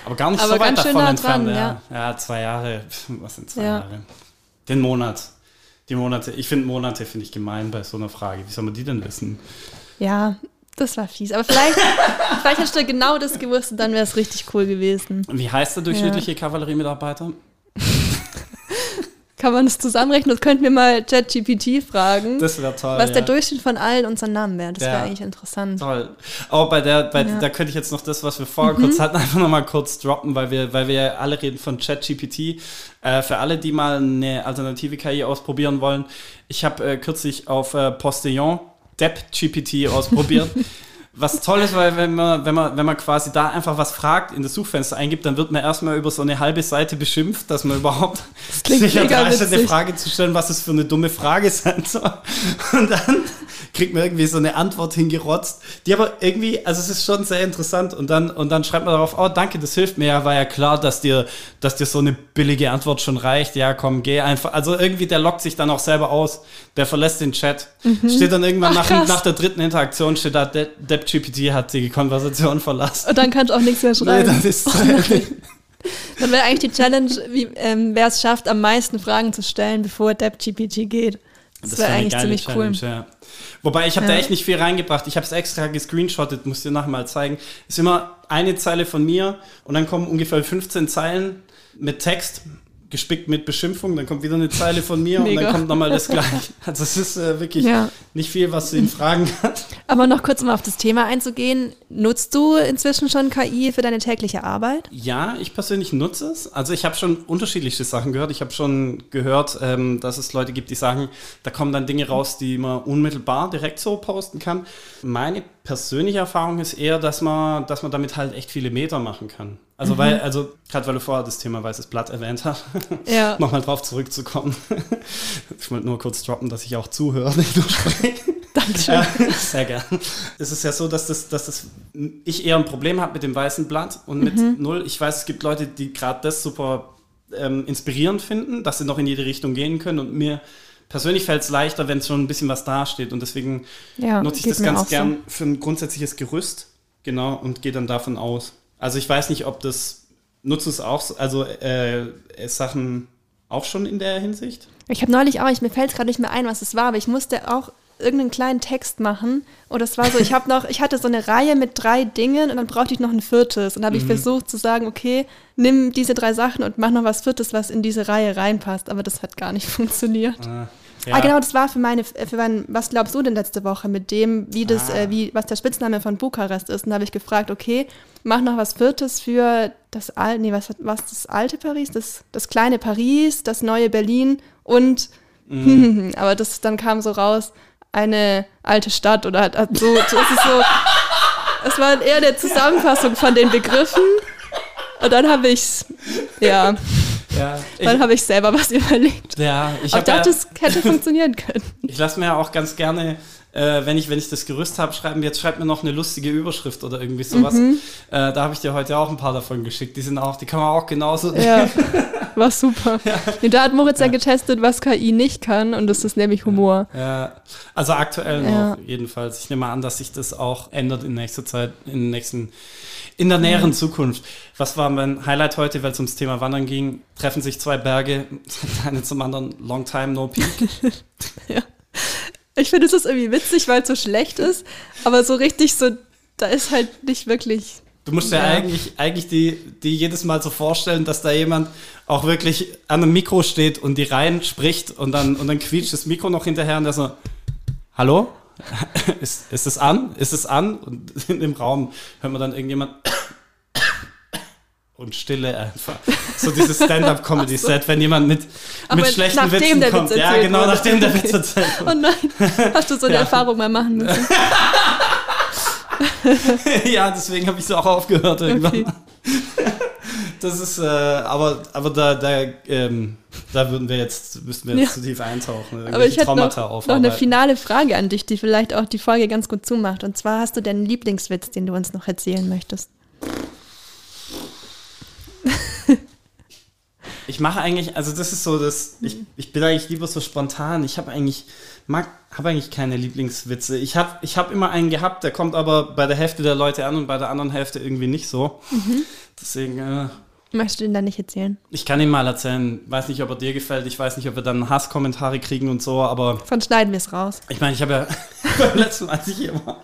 Aber gar nicht Aber so weit davon nah entfernt. dran, ja. ja, zwei Jahre. Pff, Was sind zwei Ja. Jahre? Den Monat. Die Monate. Ich finde Monate finde ich gemein bei so einer Frage. Wie soll man die denn wissen? Ja, das war fies. Aber vielleicht, vielleicht hättest du genau das gewusst und dann wäre es richtig cool gewesen. Wie heißt der durchschnittliche Kavalleriemitarbeiter? Kann man das zusammenrechnen? Das könnten wir mal ChatGPT fragen, Das wäre toll. was ja. der Durchschnitt von allen unseren Namen wäre. Das Ja. wäre eigentlich interessant. Toll. Aber bei der, bei, Ja. da könnte ich jetzt noch das, was wir vorher kurz hatten, einfach nochmal kurz droppen, weil wir, weil wir ja alle reden von ChatGPT. Äh, für alle, die mal eine alternative KI ausprobieren wollen, ich habe äh, kürzlich auf äh, Postillon DeppGPT ausprobiert. Was toll ist, weil wenn man, wenn man, wenn man quasi da einfach was fragt, in das Suchfenster eingibt, dann wird man erstmal über so eine halbe Seite beschimpft, dass man überhaupt klingt sich mega erdreistet, eine. Frage zu stellen, was es für eine dumme Frage sein soll. Und dann kriegt man irgendwie so eine Antwort hingerotzt, die aber irgendwie, also es ist schon sehr interessant. Und dann, und dann schreibt man darauf, oh danke, das hilft mir ja, war ja klar, dass dir, dass dir so eine billige Antwort schon reicht. Ja, komm, geh einfach. Also irgendwie, der lockt sich dann auch selber aus, der verlässt den Chat. Steht dann irgendwann Mhm. Ach, nach, nach der dritten Interaktion, steht da, De- DeppGPT hat die Konversation verlassen. Und dann kannst du auch nichts mehr Nee, schreiben. dann ist Dann wäre eigentlich die Challenge, wie, ähm, wer es schafft, am meisten Fragen zu stellen, bevor DeppGPT geht. Das, wäre wär eine eigentlich geile ziemlich Challenge, cool. Ja. Wobei, ich habe da Ja. echt nicht viel reingebracht. Ich habe es extra gescreenshottet, muss dir nachher mal zeigen. Ist immer eine Zeile von mir und dann kommen ungefähr 15 Zeilen mit Text, gespickt mit Beschimpfung. Dann kommt wieder eine Zeile von mir und dann kommt nochmal das gleiche. Also es ist äh, wirklich Ja. nicht viel, was du ihn fragen kannst. Aber noch kurz, um auf das Thema einzugehen. Nutzt du inzwischen schon KI für deine tägliche Arbeit? Ja, ich persönlich nutze es. Also ich habe schon unterschiedliche Sachen gehört. Ich habe schon gehört, ähm, dass es Leute gibt, die sagen, da kommen dann Dinge raus, die man unmittelbar direkt so posten kann. Meine persönliche Erfahrung ist eher, dass man, dass man damit halt echt viele Meter machen kann. Also weil, also gerade weil du vorher das Thema weißes Blatt erwähnt hast, Ja. nochmal drauf zurückzukommen. ich wollte nur kurz droppen, dass ich auch zuhöre, nicht nur spreche. Dankeschön. Ja, sehr gern. Es ist ja so, dass, das, dass das, ich eher ein Problem habe mit dem weißen Blatt und mit Mhm. Null. Ich weiß, es gibt Leute, die gerade das super ähm, inspirierend finden, dass sie noch in jede Richtung gehen können. Und mir persönlich fällt es leichter, wenn schon ein bisschen was dasteht. Und deswegen Ja, nutze ich das ganz auch so. gern für ein grundsätzliches Gerüst. Genau, und gehe dann davon aus. Also ich weiß nicht, ob das, nutzt es auch, so- also äh, Sachen auch schon in der Hinsicht? Ich habe neulich auch, ich, mir fällt gerade nicht mehr ein, was es war, aber ich musste auch irgendeinen kleinen Text machen. Und es war so, ich habe noch, ich hatte so eine Reihe mit drei Dingen und dann brauchte ich noch ein viertes. Und habe ich versucht zu sagen, okay, nimm diese drei Sachen und mach noch was viertes, was in diese Reihe reinpasst. Aber das hat gar nicht funktioniert. Äh, Ah, genau, das war für meine, für mein, was glaubst du denn letzte Woche mit dem, wie das, Ah. äh, wie, was der Spitzname von Bukarest ist? Und da habe ich gefragt, okay, mach noch was Viertes für das alte, nee, was, hat- was das alte Paris, das, das kleine Paris, das neue Berlin und, Mhm. aber das, dann kam so raus, eine alte Stadt oder halt, halt so, so es ist so, es war eher eine Zusammenfassung von den Begriffen. Und dann habe ich's, ja, Ja, ich, dann habe ich selber was überlegt. ja, ich habe dachte, ja, es hätte funktionieren können. Ich lasse mir ja auch ganz gerne, äh, wenn, ich, wenn ich das Gerüst habe, schreiben, jetzt schreib mir noch eine lustige Überschrift oder irgendwie sowas. Mhm. Äh, da habe ich dir heute auch ein paar davon geschickt. Die sind auch, die kann man auch genauso. Ja, war super. Nee, da hat Moritz ja. getestet, was KI nicht kann und das ist nämlich Humor. Ja, also aktuell Ja. noch jedenfalls. Ich nehme an, dass sich das auch ändert in nächster Zeit, in nächsten, in der näheren Zukunft. Was war mein Highlight heute, weil es ums Thema Wandern ging? Treffen sich zwei Berge, eine zum anderen, long time no peak. Ich finde, es ist irgendwie witzig, weil es so schlecht ist, aber so richtig so, da ist halt nicht wirklich. Du musst ja, Ja. eigentlich, eigentlich die, die jedes Mal so vorstellen, dass da jemand auch wirklich an einem Mikro steht und die rein spricht und dann, und dann quietscht das Mikro noch hinterher und der so, hallo? Ist, ist es an? Ist es an? Und in dem Raum hört man dann irgendjemand und Stille einfach. So dieses Stand-up-Comedy-Set, wenn jemand mit, Aber mit schlechten Witzen der Witz kommt. ja, erzählt genau, wurde. nachdem der. Witz erzählt Oh wurde. nein, hast du so eine Ja. Erfahrung mal machen müssen? ja, deswegen habe ich so auch aufgehört irgendwann. Okay. Das ist, äh, aber, aber da, da, ähm, da würden wir jetzt, müssten wir jetzt Ja. zu tief eintauchen. Aber ich hätte noch, noch eine finale Frage an dich, die vielleicht auch die Folge ganz gut zumacht. Und zwar hast du deinen Lieblingswitz, den du uns noch erzählen möchtest? Ich mache eigentlich, also das ist so, das, ich, ich bin eigentlich lieber so spontan. Ich habe eigentlich, mag, habe eigentlich keine Lieblingswitze. Ich habe ich hab immer einen gehabt, der kommt aber bei der Hälfte der Leute an und bei der anderen Hälfte irgendwie nicht so. Deswegen, äh, Möchtest du den dann nicht erzählen? ich kann ihn mal erzählen. Weiß nicht, ob er dir gefällt. Ich weiß nicht, ob wir dann Hasskommentare kriegen und so, aber Von schneiden wir es raus. ich meine, ich habe ja beim letzten Mal, als ich hier war,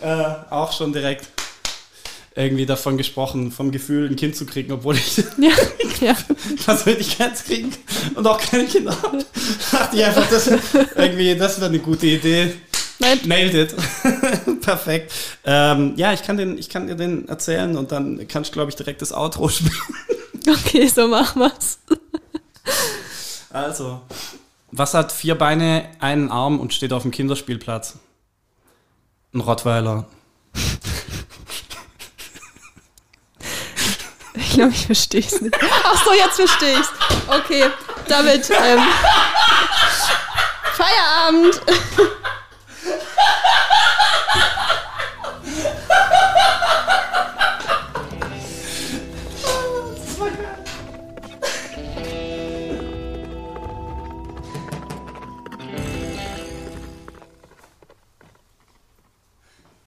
äh, auch schon direkt irgendwie davon gesprochen, vom Gefühl, ein Kind zu kriegen, obwohl ich Ja, ja. Persönlichkeitskriegen und auch keine Kinder habe. Dachte ich einfach, das, irgendwie, das wäre eine gute Idee. Nein, Nailed it. Perfekt. Ähm, ja, ich kann, den, ich kann dir den erzählen und dann kannst du, glaube ich, direkt das Outro spielen. okay, so machen wir's. Also, was hat vier Beine, einen Arm und steht auf dem Kinderspielplatz? Ein Rottweiler. Ich glaube, ich verstehe es nicht. Ach so, jetzt verstehe ich's. Okay, damit ähm, Feierabend.